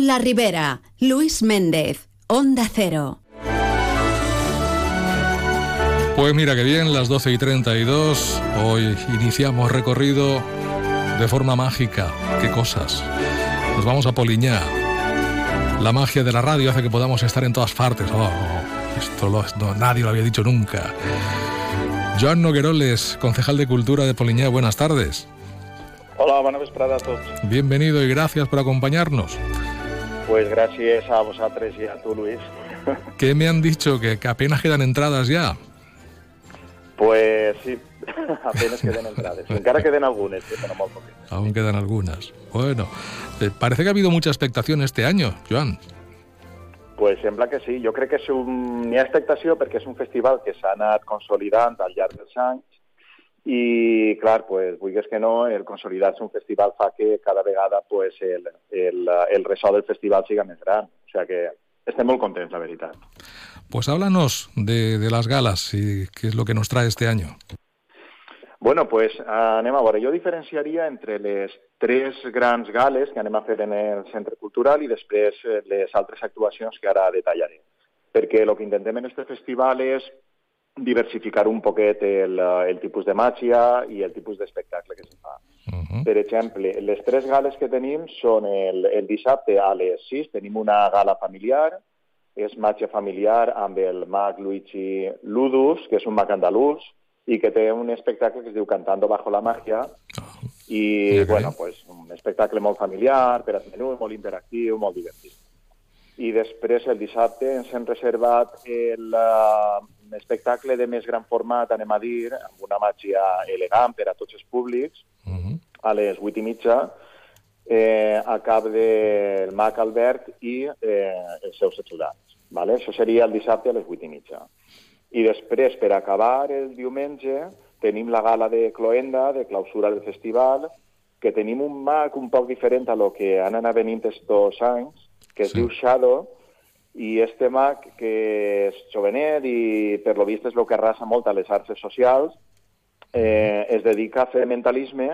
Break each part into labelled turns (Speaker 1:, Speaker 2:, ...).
Speaker 1: La Ribera, Luis Méndez, Onda Cero.
Speaker 2: Pues mira que bien, las 12 y 32, hoy iniciamos recorrido de forma mágica. ¿Qué cosas? Nos vamos a Poliñá. La magia de la radio hace que podamos estar en todas partes. Oh, esto no, nadie lo había dicho nunca. Joan Nogueroles, concejal de Cultura de Poliñá, buenas tardes.
Speaker 3: Hola, buenas tardes a todos.
Speaker 2: Bienvenido y gracias por acompañarnos.
Speaker 3: Pues gracias a vosotros y a tú, Luis.
Speaker 2: ¿Qué me han dicho? ¿Que, apenas quedan entradas ya?
Speaker 3: Pues sí, apenas quedan entradas. Encara queden algunas, pero muy
Speaker 2: Aún quedan algunas. Bueno, eh, parece que ha habido mucha expectación este año, Joan.
Speaker 3: Pues sembla que sí. Jo crec que és un... n'hi ha expectació perquè és un festival que s'ha anat consolidant al llarg dels anys i, clar, pues, vulguis que no, el consolidar-se un festival fa que cada vegada pues, el, el, el ressò del festival siga més gran. O sea que estem molt contents, la veritat.
Speaker 2: Pues háblanos de, de las galas y qué es lo que nos trae este año.
Speaker 3: Bueno, pues anem a veure. Jo diferenciaria entre les tres grans gales que anem a fer en el centre cultural i després eh, les altres actuacions que ara detallaré. Perquè el que intentem en este festival és diversificar un poquet el, el tipus de màgia i el tipus d'espectacle que se fa. Uh -huh. Per exemple, les tres gales que tenim són el, el dissabte a les 6, tenim una gala familiar, és màgia familiar amb el mag Luigi Ludus, que és un mag andalús, i que té un espectacle que es diu Cantando bajo la magia, oh, i, okay. bueno, pues, un espectacle molt familiar, per als menús, molt interactiu, molt divertit. I després, el dissabte, ens hem reservat el, espectacle de més gran format, anem a dir, amb una màgia elegant per a tots els públics, uh -huh. a les 8 i mitja, eh, a cap del Mac Albert i eh, els seus ajudants. Vale? Això seria el dissabte a les 8 i mitja. I després, per acabar el diumenge, tenim la gala de Cloenda, de clausura del festival, que tenim un Mac un poc diferent a lo que han anat venint estos anys, que es sí. diu Shadow, i este mag, que és jovenet i per lo vist és el que arrasa molt a les arts socials, eh, es dedica a fer mentalisme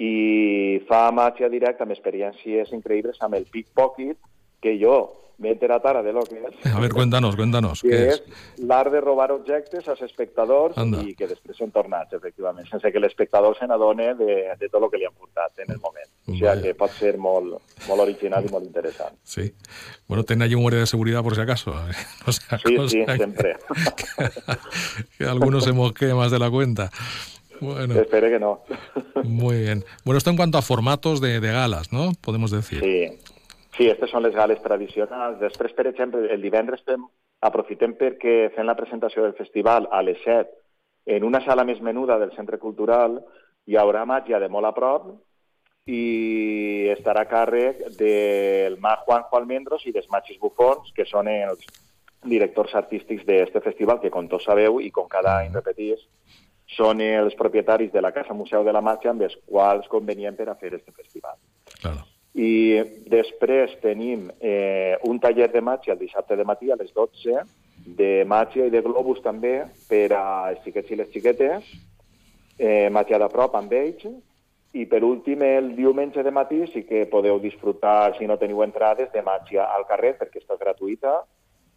Speaker 3: i fa màgia directa amb experiències increïbles amb el pickpocket, que jo m'he enterat ara de lo que és.
Speaker 2: A ver, cuéntanos, cuéntanos.
Speaker 3: Que és, és l'art de robar objectes als espectadors Anda. i que després són tornats, efectivament, sense que l'espectador se n'adone de, de tot el que li han portat en el moment. O sigui que pot ser molt, molt original i molt interessant.
Speaker 2: Sí. Bueno, ten allí un guardia de seguridad por si acaso.
Speaker 3: O sea, sí, sí, que, siempre.
Speaker 2: Que, que algunos se mosquee más de la cuenta. Bueno.
Speaker 3: Espero que no.
Speaker 2: Muy bien. Bueno, esto en cuanto a formatos de, de galas, ¿no? Podemos decir.
Speaker 3: Sí, Sí, aquestes són les gales tradicionals. Després, per exemple, el divendres fem, aprofitem perquè fem la presentació del festival a les 7 en una sala més menuda del centre cultural hi haurà màgia de molt a prop i estarà a càrrec del mag Juanjo Almendros i dels Machis Bufons, que són els directors artístics d'aquest festival, que com tots sabeu i com cada any repetís, són els propietaris de la Casa Museu de la Màgia amb els quals convenien per a fer aquest festival.
Speaker 2: Claro.
Speaker 3: I després tenim eh, un taller de màgia el dissabte de matí a les 12, de màgia i de globus també per a els xiquets i les xiquetes, eh, màgia de prop amb ells, i per últim el diumenge de matí sí que podeu disfrutar, si no teniu entrades, de màgia al carrer perquè està gratuïta,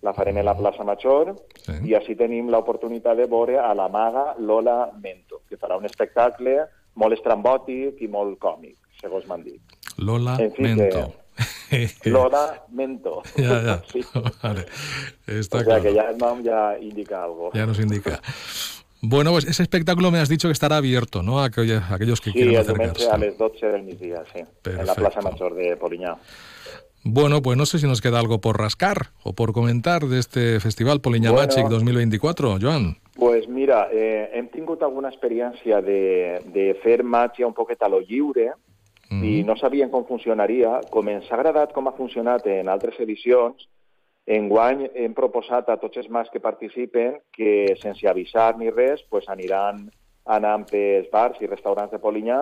Speaker 3: la farem a la plaça Major sí. i així tenim l'oportunitat de veure a la maga Lola Mento, que farà un espectacle molt estrambòtic i molt còmic, segons m'han dit.
Speaker 2: Lola en fin, Mento.
Speaker 3: Que... Lola Mento.
Speaker 2: Ya, ya. Sí. Vale. Está
Speaker 3: o sea
Speaker 2: claro.
Speaker 3: que ya el nom ya indica algo.
Speaker 2: Ya nos indica. Bueno, pues ese espectáculo me has dicho que estará abierto, ¿no? A aquellos, a aquellos que
Speaker 3: sí,
Speaker 2: quieran
Speaker 3: acercarse. Sí, a las 12 del mediodía, sí. Perfecto. En la Plaza Mayor de Poliñá.
Speaker 2: Bueno, pues no sé si nos queda algo por rascar o por comentar de este Festival Poliña bueno, Magic 2024, Joan.
Speaker 3: Pues mira, eh, hem tingut alguna experiència de, de fer màgia un poquet a lo lliure, mm. i no sabien com funcionaria. Com ens ha agradat com ha funcionat en altres edicions, enguany hem proposat a tots els mags que participen que sense avisar ni res pues, aniran anant pels bars i restaurants de Polinyà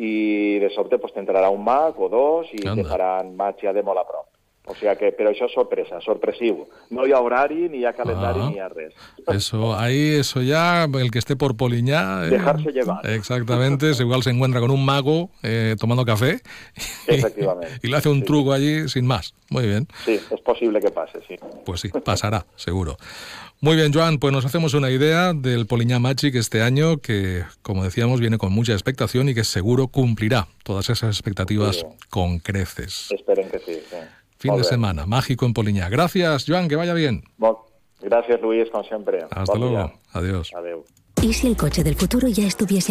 Speaker 3: i de sobte pues, t'entrarà un mag o dos i Anda. te faran màgia de molt a prop. O sea que, però això és sorpresa, sorpresiu. No hi ha horari, ni hi ha calendari,
Speaker 2: Ah.
Speaker 3: ni hi ha res.
Speaker 2: Eso, ahí, eso ya, el que esté por Poliñá. eh,
Speaker 3: Dejarse llevar.
Speaker 2: Exactamente, igual se encuentra con un mago eh, tomando café. y-
Speaker 3: Efectivamente.
Speaker 2: Y le hace un
Speaker 3: Sí.
Speaker 2: truco allí sin más. Muy bien.
Speaker 3: Sí, és possible que passe, sí.
Speaker 2: Pues sí, pasará, seguro. Muy bien, Joan, pues nos hacemos una idea del Poliñá Magic este año que, como decíamos, viene con mucha expectación y que seguro cumplirá todas esas expectativas con creces.
Speaker 3: Esperen que sí. sí.
Speaker 2: Fin
Speaker 3: Molt
Speaker 2: de
Speaker 3: bé.
Speaker 2: semana, mágico en Poliñá. Gracias, Joan, que vaya bien.
Speaker 3: Bon. Gràcies, Luis, com sempre.
Speaker 2: Hasta
Speaker 3: Bon
Speaker 2: luego.
Speaker 3: dia.
Speaker 2: Adiós.
Speaker 3: Adéu.
Speaker 1: ¿Y si el coche del futuro ya estuviese